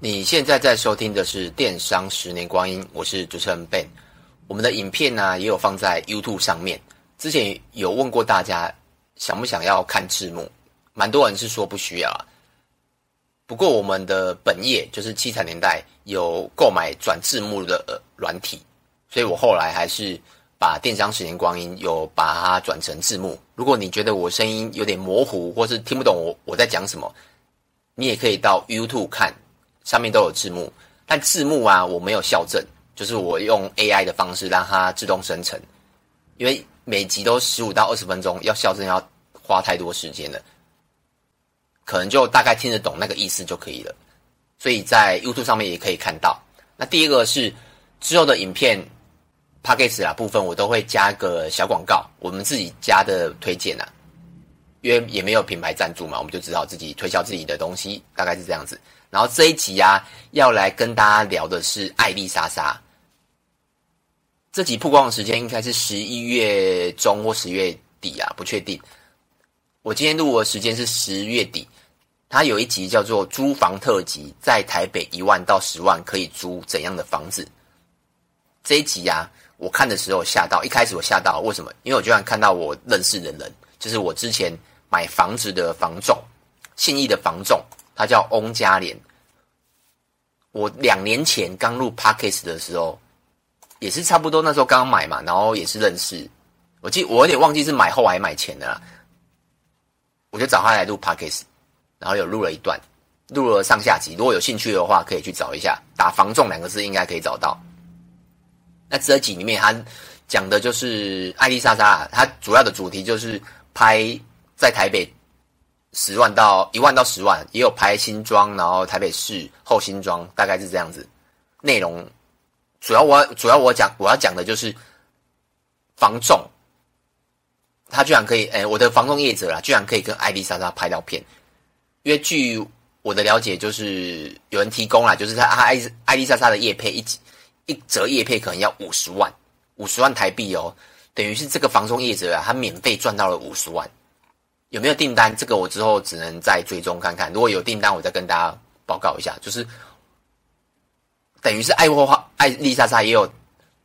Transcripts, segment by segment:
你现在在收听的是《电商十年光阴》，我是主持人 Ben。我们的影片呢、也有放在 YouTube 上面。之前有问过大家想不想要看字幕，蛮多人是说不需要。不过我们的本业就是七彩年代有购买转字幕的软体，所以我后来还是把《电商十年光阴》有把它转成字幕。如果你觉得我声音有点模糊，或是听不懂我我在讲什么，你也可以到 YouTube 看。上面都有字幕，但字幕啊，我没有校正，就是我用 AI 的方式让它自动生成，因为每集都十五到二十分钟，要校正要花太多时间了，可能就大概听得懂那个意思就可以了。所以在 YouTube 上面也可以看到。那第一个是之后的影片 Podcast 啊部分，我都会加个小广告，我们自己加的推荐啊，因为也没有品牌赞助嘛，我们就只好自己推销自己的东西，大概是这样子。然后这一集啊，要来跟大家聊的是爱丽莎莎。这集曝光的时间应该是十一月中或十月底啊，不确定。我今天录的时间是十月底。它有一集叫做“租房特辑”，在台北一万到十万可以租怎样的房子？这一集啊，我看的时候吓到。一开始我吓到，为什么？因为我居然看到我认识的人，就是我之前买房子的房仲，信义的房仲。他叫翁嘉莲，我两年前刚入 Podcast 的时候，也是差不多那时候刚买嘛，然后也是认识。我记我有点忘记是买后还买前的啦，我就找他来录 Podcast，然后有录了一段，录了上下集。如果有兴趣的话，可以去找一下，打“房仲”两个字应该可以找到。那这集里面他讲的就是爱莉莎莎，他主要的主题就是拍在台北。十万到一万到十万，也有拍新庄，然后台北市后新庄，大概是这样子。内容主要我主要我讲我要讲的就是房仲，他居然可以，哎，我的房仲业者啦，居然可以跟艾丽莎莎拍照片。因为据我的了解，就是有人提供啦，就是他艾艾丽莎莎的业配一一折业配可能要五十万，五十万台币哦，等于是这个房仲业者啊，他免费赚到了五十万。有没有订单？这个我之后只能再追踪看看。如果有订单，我再跟大家报告一下。就是等于是爱货花爱丽莎莎也有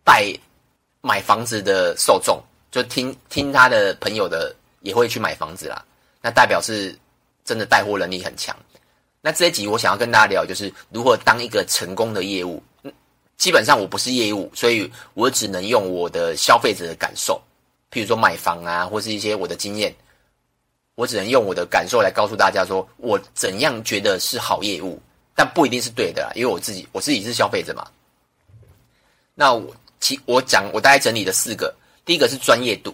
带买房子的受众，就听听他的朋友的也会去买房子啦。那代表是真的带货能力很强。那这一集我想要跟大家聊，就是如何当一个成功的业务。基本上我不是业务，所以我只能用我的消费者的感受，譬如说买房啊，或是一些我的经验。我只能用我的感受来告诉大家，说我怎样觉得是好业务，但不一定是对的啦，因为我自己我自己是消费者嘛。那我其我讲我大概整理了四个，第一个是专业度。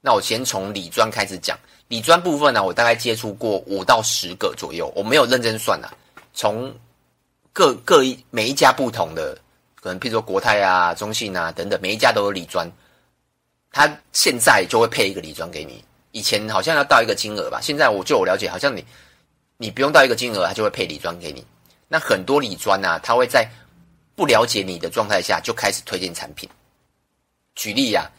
那我先从理专开始讲，理专部分呢，我大概接触过五到十个左右，我没有认真算啊。从各各一每一家不同的，可能譬如说国泰啊、中信啊等等，每一家都有理专，他现在就会配一个理专给你。以前好像要到一个金额吧，现在我就我了解，好像你你不用到一个金额，他就会配礼专给你。那很多礼专啊，他会在不了解你的状态下就开始推荐产品。举例呀、啊，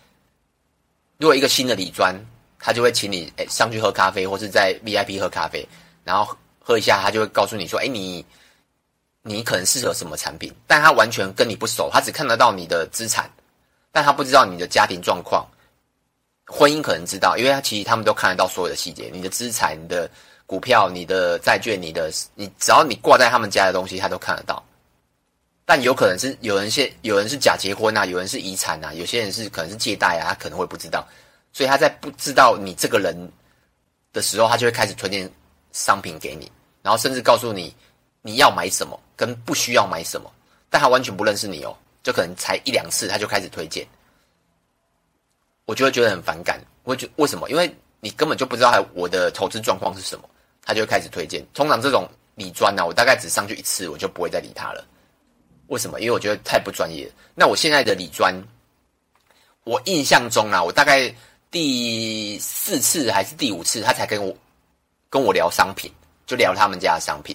如果一个新的礼专，他就会请你诶上去喝咖啡，或是在 VIP 喝咖啡，然后喝一下，他就会告诉你说，哎，你你可能适合什么产品，但他完全跟你不熟，他只看得到你的资产，但他不知道你的家庭状况。婚姻可能知道，因为他其实他们都看得到所有的细节，你的资产、你的股票、你的债券、你的你，只要你挂在他们家的东西，他都看得到。但有可能是有人是有人是假结婚啊，有人是遗产啊，有些人是可能是借贷啊，他可能会不知道。所以他在不知道你这个人的时候，他就会开始推荐商品给你，然后甚至告诉你你要买什么跟不需要买什么，但他完全不认识你哦，就可能才一两次他就开始推荐。我就会觉得很反感，我会觉为什么？因为你根本就不知道我的投资状况是什么，他就会开始推荐。通常这种理专呢，我大概只上去一次，我就不会再理他了。为什么？因为我觉得太不专业。那我现在的理专，我印象中啊，我大概第四次还是第五次，他才跟我跟我聊商品，就聊他们家的商品。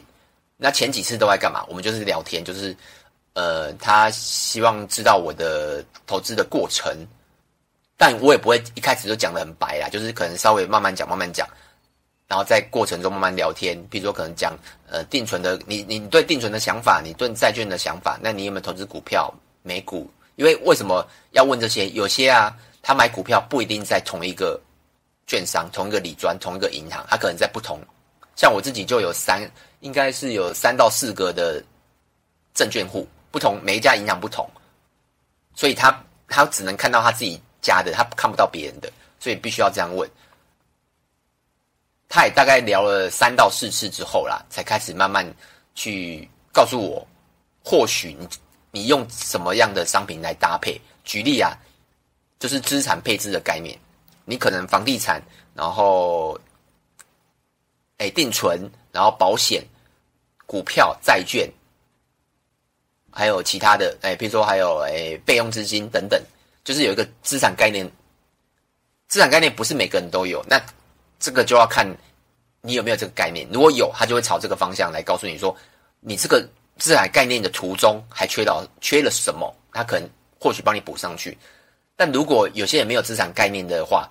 那前几次都在干嘛？我们就是聊天，就是呃，他希望知道我的投资的过程。但我也不会一开始就讲的很白啦，就是可能稍微慢慢讲，慢慢讲。然后在过程中慢慢聊天，比如说可能讲呃定存的，你你对定存的想法，你对债券的想法，那你有没有投资股票、美股？因为为什么要问这些？有些啊，他买股票不一定在同一个券商、同一个理专、同一个银行，他可能在不同。像我自己就有三，应该是有三到四个的证券户，不同每一家银行不同，所以他他只能看到他自己假的，他看不到别人的，所以必须要这样问。他也大概聊了三到四次之后啦，才开始慢慢去告诉我，或许你你用什么样的商品来搭配？举例啊，就是资产配置的概念，你可能房地产，然后哎定存，然后保险、股票、债券，还有其他的哎，比如说还有哎备用资金等等，就是有一个资产概念。资产概念不是每个人都有，那。这个就要看你有没有这个概念，如果有，他就会朝这个方向来告诉你说，你这个资产概念的途中还缺到缺了什么，他可能或许帮你补上去。但如果有些人没有资产概念的话，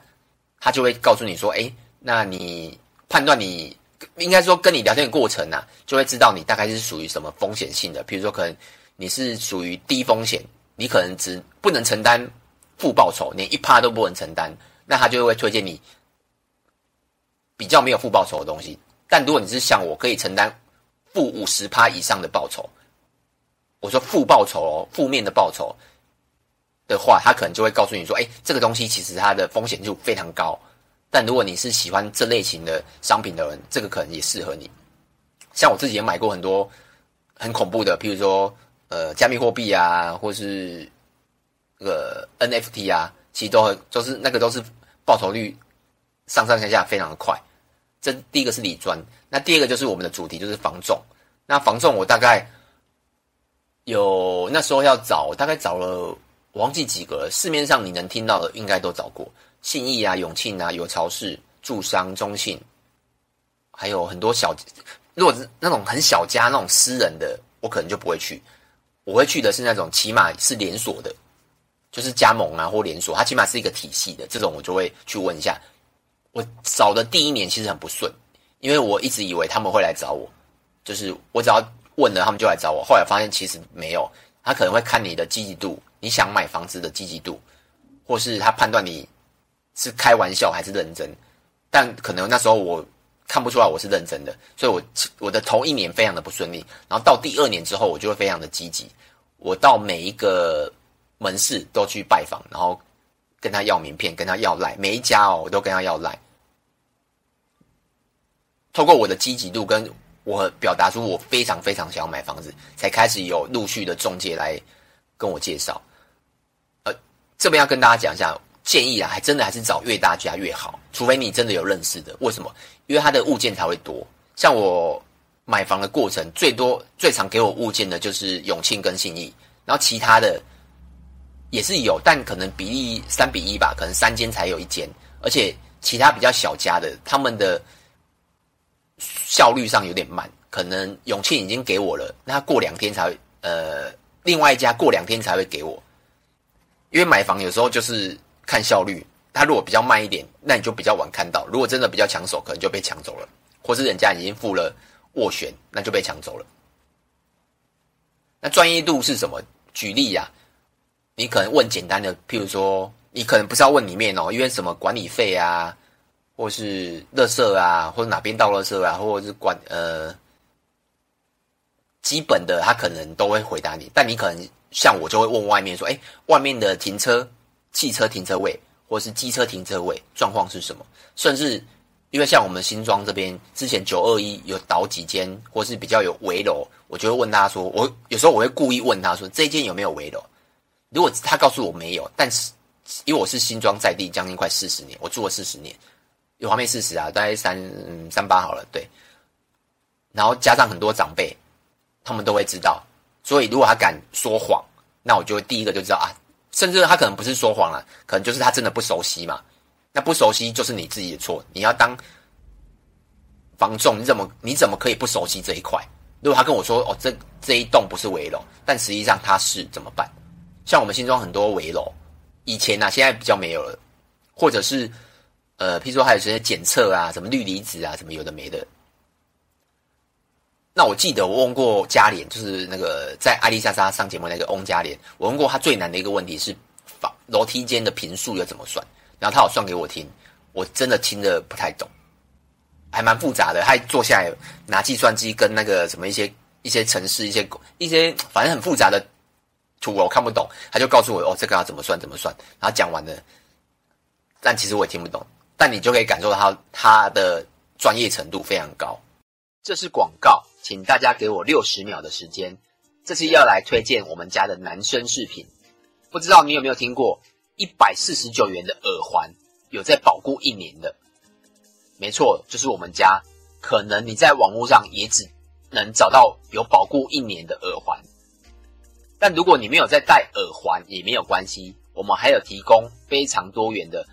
他就会告诉你说，哎，那你判断你应该说跟你聊天的过程啊，就会知道你大概是属于什么风险性的。比如说，可能你是属于低风险，你可能只不能承担负报酬，连一趴都不能承担，那他就会推荐你。比较没有负报酬的东西，但如果你是像我，可以承担负五十趴以上的报酬，我说负报酬哦，负面的报酬的话，他可能就会告诉你说，哎，这个东西其实它的风险就非常高。但如果你是喜欢这类型的商品的人，这个可能也适合你。像我自己也买过很多很恐怖的，譬如说呃加密货币啊，或是那个 NFT 啊，其实都很就是那个都是报酬率。上上下下非常的快，这第一个是理专，那第二个就是我们的主题就是房仲。那房仲我大概有那时候要找，大概找了我忘记几个。市面上你能听到的应该都找过，信义啊、永庆啊、有巢氏、住商、中信，还有很多小，如果是那种很小家那种私人的，我可能就不会去。我会去的是那种起码是连锁的，就是加盟啊或连锁，它起码是一个体系的这种，我就会去问一下。我找的第一年其实很不顺，因为我一直以为他们会来找我，就是我只要问了，他们就来找我。后来发现其实没有，他可能会看你的积极度，你想买房子的积极度，或是他判断你是开玩笑还是认真。但可能那时候我看不出来我是认真的，所以我我的头一年非常的不顺利。然后到第二年之后，我就会非常的积极，我到每一个门市都去拜访，然后跟他要名片，跟他要赖，每一家哦，我都跟他要赖。透过我的积极度，跟我表达出我非常非常想要买房子，才开始有陆续的中介来跟我介绍。呃，这边要跟大家讲一下，建议啊，还真的还是找越大家越好，除非你真的有认识的。为什么？因为他的物件才会多。像我买房的过程，最多最常给我物件的就是永庆跟信义，然后其他的也是有，但可能比例三比一吧，可能三间才有一间，而且其他比较小家的，他们的。效率上有点慢，可能永庆已经给我了，那过两天才会，呃，另外一家过两天才会给我。因为买房有时候就是看效率，他如果比较慢一点，那你就比较晚看到；如果真的比较抢手，可能就被抢走了，或是人家已经付了斡旋，那就被抢走了。那专业度是什么？举例呀、你可能问简单的，譬如说，你可能不是要问里面哦，因为什么管理费啊。或是垃圾啊，或者哪边倒垃圾啊，或者是管呃基本的，他可能都会回答你。但你可能像我，就会问外面说：“哎，外面的停车、汽车停车位，或是机车停车位状况是什么？”甚至因为像我们新庄这边，之前九二一有倒几间，或是比较有危楼，我就会问他说：“我有时候我会故意问他说，这一间有没有危楼？”如果他告诉我没有，但是因为我是新庄在地，将近快四十年，我住了四十年。有画面事实啊，大概三三八好了，对。然后加上很多长辈，他们都会知道。所以如果他敢说谎，那我就会第一个就知道啊。甚至他可能不是说谎了，可能就是他真的不熟悉嘛。那不熟悉就是你自己的错。你要当房仲，你怎么你怎么可以不熟悉这一块？如果他跟我说哦，这这一栋不是围楼，但实际上他是怎么办？像我们新庄很多围楼，以前呢、啊，现在比较没有了，或者是。呃，譬如说还有这些检测啊，什么氯离子啊，什么有的没的。那我记得我问过嘉莲，就是那个在艾丽莎莎上节目那个翁嘉莲，我问过他最难的一个问题是，房楼梯间的坪数要怎么算？然后他有算给我听，我真的听得不太懂，还蛮复杂的。他坐下来拿计算机跟那个什么一些一些城市一些一些反正很复杂的图我看不懂，他就告诉我哦，这个要怎么算怎么算，然后讲完了，但其实我也听不懂。但你就可以感受到他他的专业程度非常高。这是广告，请大家给我六十秒的时间。这次要来推荐我们家的男生饰品，不知道你有没有听过一百四十九元的耳环有在保固一年的？没错，就是我们家。可能你在网络上也只能找到有保固一年的耳环，但如果你没有在戴耳环也没有关系，我们还有提供非常多元的。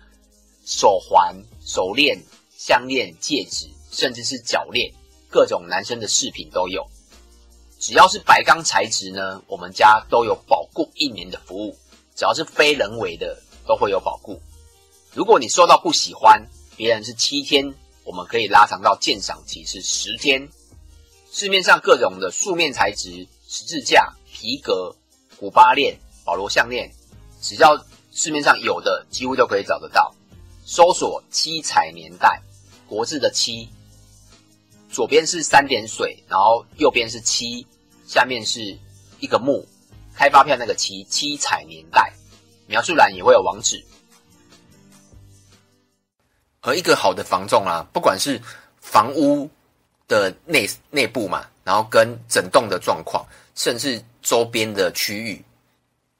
手环、手链、项链、戒指，甚至是脚链，各种男生的饰品都有。只要是白钢材质呢，我们家都有保固一年的服务。只要是非人为的，都会有保固。如果你收到不喜欢，别人是七天，我们可以拉长到鉴赏期是十天。市面上各种的素面材质、十字架、皮革、古巴链、保罗项链，只要市面上有的，几乎都可以找得到。搜索七彩年代，国字的七，左边是三点水，然后右边是七，下面是一个木，开发票那个七，七彩年代，描述栏也会有网址。而一个好的房仲啊，不管是房屋的内内部嘛，然后跟整栋的状况，甚至周边的区域，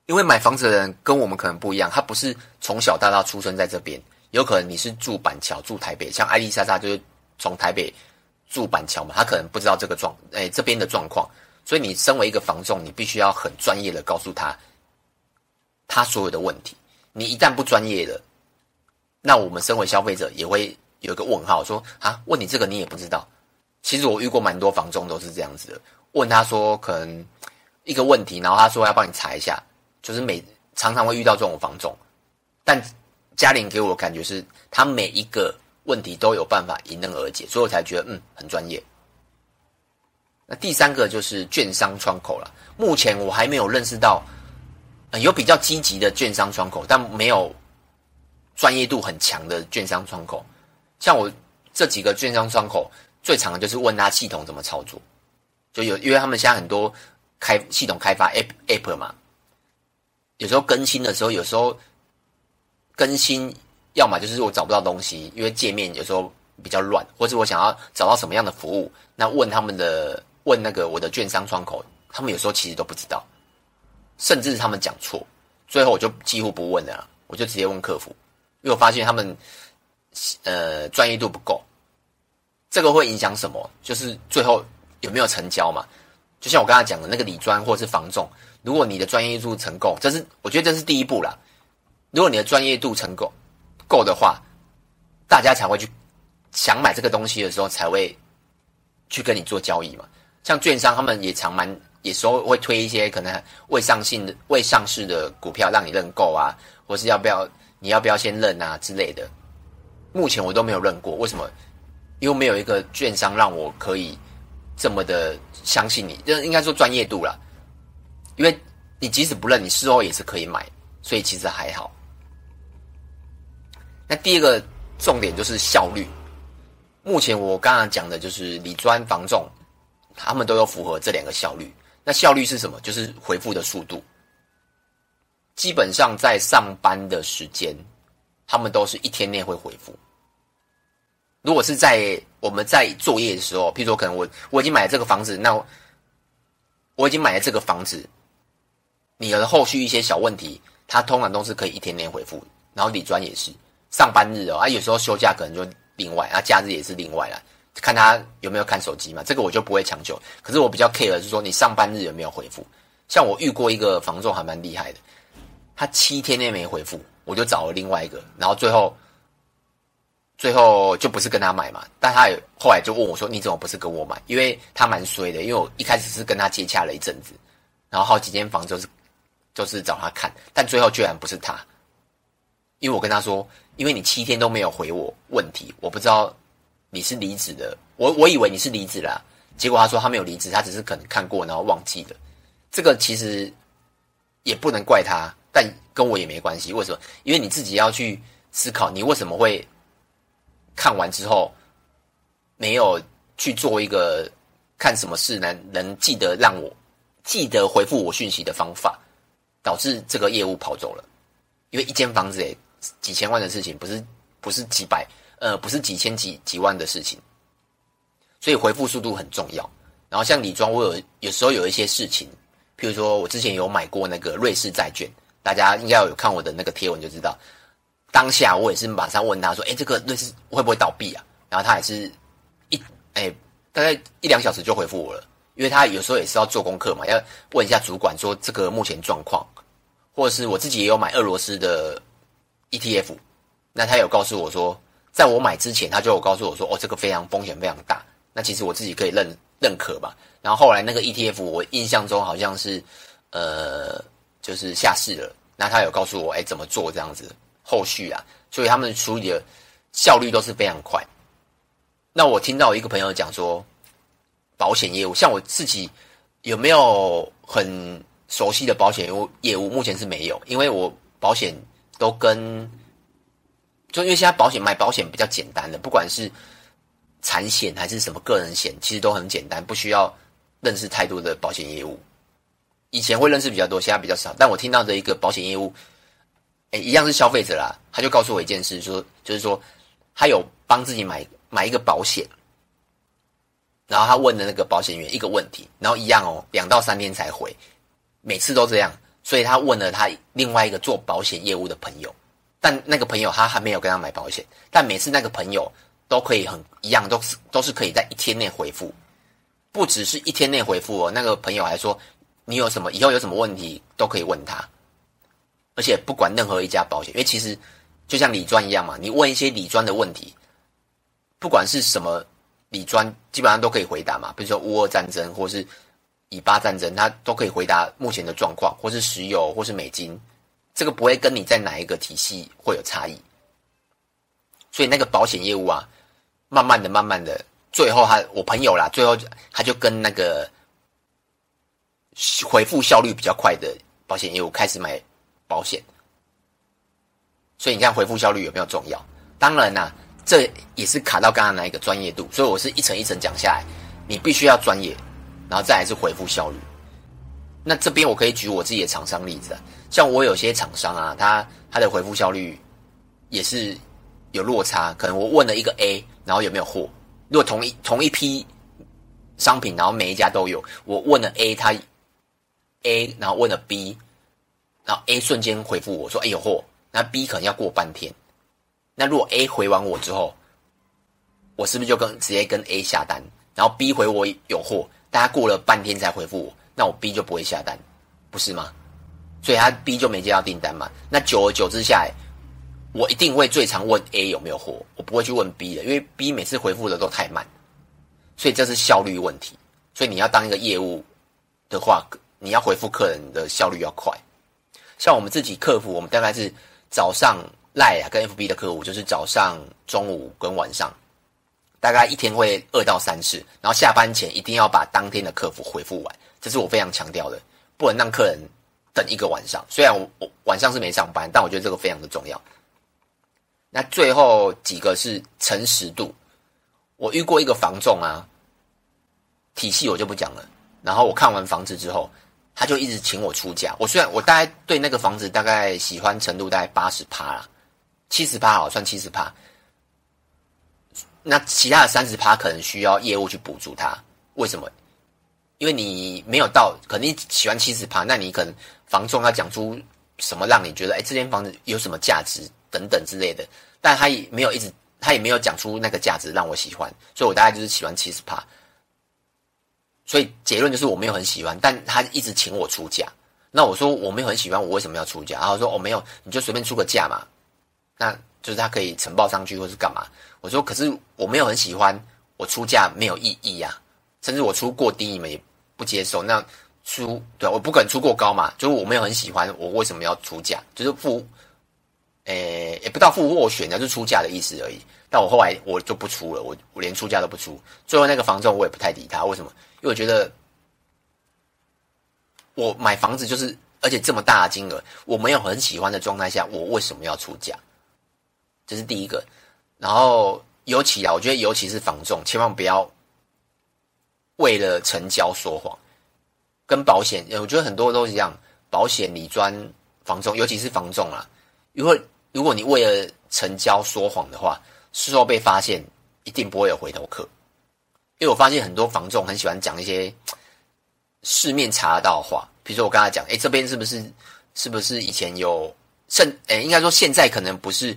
因为买房子的人跟我们可能不一样，他不是从小到大出生在这边。有可能你是住板桥、住台北，像艾丽莎莎就是从台北住板桥嘛，他可能不知道这个状，哎，这边的状况，所以你身为一个房仲，你必须要很专业的告诉他他所有的问题。你一旦不专业的，那我们身为消费者也会有一个问号，说啊，问你这个你也不知道。其实我遇过蛮多房仲都是这样子的，问他说可能一个问题，然后他说要帮你查一下，就是每常常会遇到这种房仲，但。嘉玲给我的感觉是，他每一个问题都有办法迎刃而解，所以我才觉得嗯很专业。那第三个就是券商窗口了。目前我还没有认识到，呃，有比较积极的券商窗口，但没有专业度很强的券商窗口。像我这几个券商窗口，最常的就是问他系统怎么操作，就有因为他们现在很多开系统开发 app app 嘛，有时候更新的时候，有时候。更新，要么就是我找不到东西，因为界面有时候比较乱，或者我想要找到什么样的服务，那问他们的问那个我的券商窗口，他们有时候其实都不知道，甚至是他们讲错，最后我就几乎不问了，我就直接问客服，因为我发现他们呃专业度不够，这个会影响什么？就是最后有没有成交嘛？就像我刚才讲的那个理专或者是房仲，如果你的专业度成够，这是我觉得这是第一步啦。如果你的专业度成够够的话，大家才会去想买这个东西的时候，才会去跟你做交易嘛。像券商他们也常蛮，有时候会推一些可能未上市的未上市的股票让你认购啊，或是要不要你要不要先认啊之类的。目前我都没有认过，为什么？又没有一个券商让我可以这么的相信你，就应该说专业度啦。因为你即使不认，你事后也是可以买，所以其实还好。那第二个重点就是效率。目前我刚刚讲的就是理专房仲，他们都有符合这两个效率。那效率是什么？就是回复的速度。基本上在上班的时间，他们都是一天内会回复。如果是在我们在作业的时候，譬如说可能我我已经买了这个房子，那我，已经买了这个房子，你的后续一些小问题，他通常都是可以一天内回复。然后理专也是。上班日哦，啊，有时候休假可能就另外，啊，假日也是另外啦，看他有没有看手机嘛，这个我就不会强求。可是我比较 care 的是说，你上班日有没有回复？像我遇过一个房仲还蛮厉害的，他七天内没回复，我就找了另外一个，然后最后最后就不是跟他买嘛，但他也后来就问我说：“你怎么不是跟我买？”因为他蛮衰的，因为我一开始是跟他接洽了一阵子，然后好几间房就是就是找他看，但最后居然不是他。因为我跟他说，因为你七天都没有回我问题，我不知道你是离职的，我我以为你是离职啦，结果他说他没有离职，他只是可能看过然后忘记了。这个其实也不能怪他，但跟我也没关系。为什么？因为你自己要去思考，你为什么会看完之后没有去做一个看什么事能能记得让我记得回复我讯息的方法，导致这个业务跑走了。因为一间房子诶，几千万的事情，不是不是几百呃，不是几千几几万的事情，所以回复速度很重要。然后像李庄，我有有时候有一些事情。譬如说，我之前有买过那个瑞士债券，大家应该有看我的那个贴文就知道。当下我也是马上问他说：“哎，这个瑞士会不会倒闭啊？”然后他也是一哎，大概一两小时就回复我了，因为他有时候也是要做功课嘛，要问一下主管说这个目前状况，或者是我自己也有买俄罗斯的 ETF，那他有告诉我说，在我买之前他就有告诉我说：“哦，这个非常风险非常大。”那其实我自己可以认认可吧。然后后来那个 ETF，我印象中好像是，呃，就是下市了。那他有告诉我，哎，怎么做这样子？后续啊，所以他们处理的效率都是非常快。那我听到一个朋友讲说，保险业务，像我自己有没有很熟悉的保险业务？目前是没有，因为我保险都跟，就因为现在保险买保险比较简单的，不管是产险还是什么个人险，其实都很简单，不需要。认识太多的保险业务，以前会认识比较多，现在比较少。但我听到的一个保险业务，哎，一样是消费者啦，他就告诉我一件事，说就是说他有帮自己买买一个保险，然后他问的那个保险员一个问题，然后一样哦，两到三天才回，每次都这样，所以他问了他另外一个做保险业务的朋友，但那个朋友他还没有跟他买保险，但每次那个朋友都可以很一样，都是都是可以在一天内回复。不只是一天内回复哦，那个朋友还说，你有什么以后有什么问题都可以问他，而且不管任何一家保险，因为其实就像理专一样嘛，你问一些理专的问题，不管是什么理专，基本上都可以回答嘛。比如说乌俄战争，或是以巴战争，他都可以回答目前的状况，或是石油，或是美金，这个不会跟你在哪一个体系会有差异。所以那个保险业务啊，慢慢的、慢慢的。最后，他我朋友啦，最后他就跟那个回复效率比较快的保险业务开始买保险。所以你看回复效率有没有重要？当然啦、这也是卡到刚刚那一个专业度。所以我是一层一层讲下来，你必须要专业，然后再来是回复效率。那这边我可以举我自己的厂商例子，像我有些厂商啊，他他的回复效率也是有落差，可能我问了一个 A，然后有没有货？如果同一同一批商品，然后每一家都有，我问了 A，他 A，然后问了 B，然后 A 瞬间回复我说：“哎，有货。”那 B 可能要过半天。那如果 A 回完我之后，我是不是就跟直接跟 A 下单？然后 B 回我有货，大家过了半天才回复我，那我 B 就不会下单，不是吗？所以他 B 就没接到订单嘛。那久而久之下来。我一定会最常问 A 有没有货，我不会去问 B 的，因为 B 每次回复的都太慢，所以这是效率问题。所以你要当一个业务的话，你要回复客人的效率要快。像我们自己客服，我们大概是早上赖啊跟 FB 的客户，就是早上、中午跟晚上，大概一天会二到三次，然后下班前一定要把当天的客服回复完，这是我非常强调的，不能让客人等一个晚上。虽然我我晚上是没上班，但我觉得这个非常的重要。那最后几个是诚实度。我遇过一个房仲啊，体系我就不讲了。然后我看完房子之后，他就一直请我出价。我虽然我大概对那个房子大概喜欢程度大概八十趴啦，七十趴好算七十趴。那其他的三十趴可能需要业务去补足它。为什么？因为你没有到，可能喜欢七十趴，那你可能房仲要讲出什么让你觉得，哎，这间房子有什么价值？等等之类的，但他也没有一直，他也没有讲出那个价值让我喜欢，所以我大概就是喜欢七十趴。所以结论就是我没有很喜欢，但他一直请我出价。那我说我没有很喜欢，我为什么要出价？然后说哦没有，你就随便出个价嘛。那就是他可以呈报上去或是干嘛？我说可是我没有很喜欢，我出价没有意义呀，甚至我出过低你们也不接受。那出对，我不可能出过高嘛，就是我没有很喜欢，我为什么要出价？就是付。诶，也不到付斡旋，就出价的意思而已。但我后来我就不出了，我我连出价都不出。最后那个房仲我也不太理他，为什么？因为我觉得我买房子就是，而且这么大的金额，我没有很喜欢的状态下，我为什么要出价？这是第一个。然后尤其啊，我觉得尤其是房仲，千万不要为了成交说谎。跟保险，我觉得很多都是一样，保险、理专、房仲，尤其是房仲啊。因为如果你为了成交说谎的话，事后被发现一定不会有回头客。因为我发现很多房仲很喜欢讲一些市面查得到话，比如说我刚才讲，哎，这边是不是是不是以前有甚？哎，应该说现在可能不是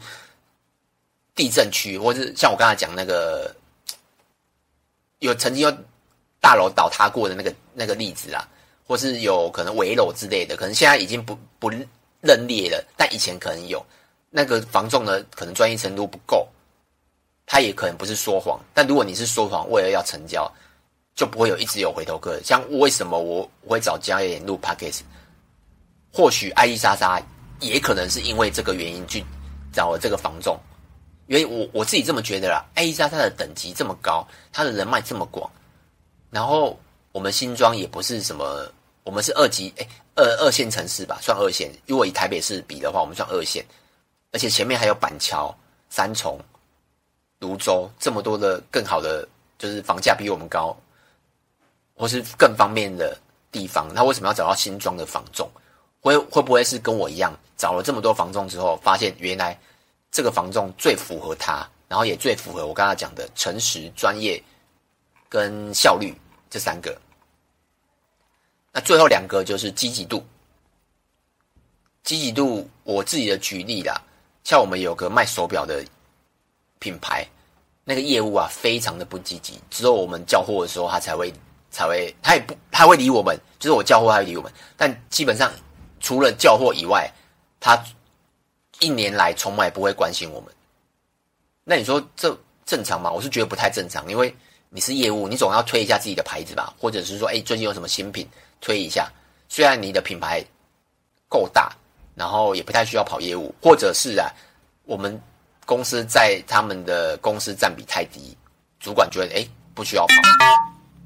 地震区，或是像我刚才讲那个有曾经有大楼倒塌过的那个那个例子啊，或是有可能危楼之类的，可能现在已经不不。认列了，但以前可能有那个房仲呢，可能专业程度不够，他也可能不是说谎。但如果你是说谎，为了要成交，就不会有一直有回头客。像为什么我我会找交易员录 Podcast？或许艾丽莎莎也可能是因为这个原因去找了这个房仲，因为我我自己这么觉得啦。艾丽莎莎的等级这么高，她的人脉这么广，然后我们新庄也不是什么。我们是二级，哎，二二线城市吧，算二线。如果以台北市比的话，我们算二线，而且前面还有板桥、三重、州这么多的更好的，就是房价比我们高，或是更方便的地方。那为什么要找到新庄的房仲？会会不会是跟我一样，找了这么多房仲之后，发现原来这个房仲最符合他，然后也最符合我刚才讲的诚实、专业跟效率这三个。那最后两个就是积极度，积极度，我自己的举例啦，像我们有个卖手表的品牌，那个业务啊，非常的不积极，只有我们叫货的时候，他才会才会，他也不他会理我们，就是我叫货他会理我们，但基本上除了叫货以外，他一年来从来不会关心我们。那你说这正常吗？我是觉得不太正常，因为你是业务，你总要推一下自己的牌子吧，或者是说，哎，最近有什么新品？推一下，虽然你的品牌够大，然后也不太需要跑业务，或者是啊，我们公司在他们的公司占比太低，主管觉得哎不需要跑，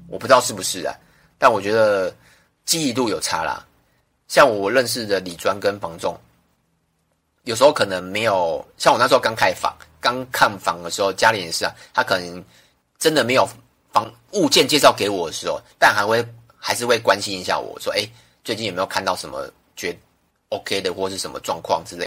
我不知道是不是啊，但我觉得记忆度有差啦。像我认识的李专跟房仲，有时候可能没有像我那时候刚开房、刚看房的时候，家里也是啊，他可能真的没有房物件介绍给我的时候，但还会。还是会关心一下我说，哎，最近有没有看到什么觉 OK 的，或是什么状况之类的。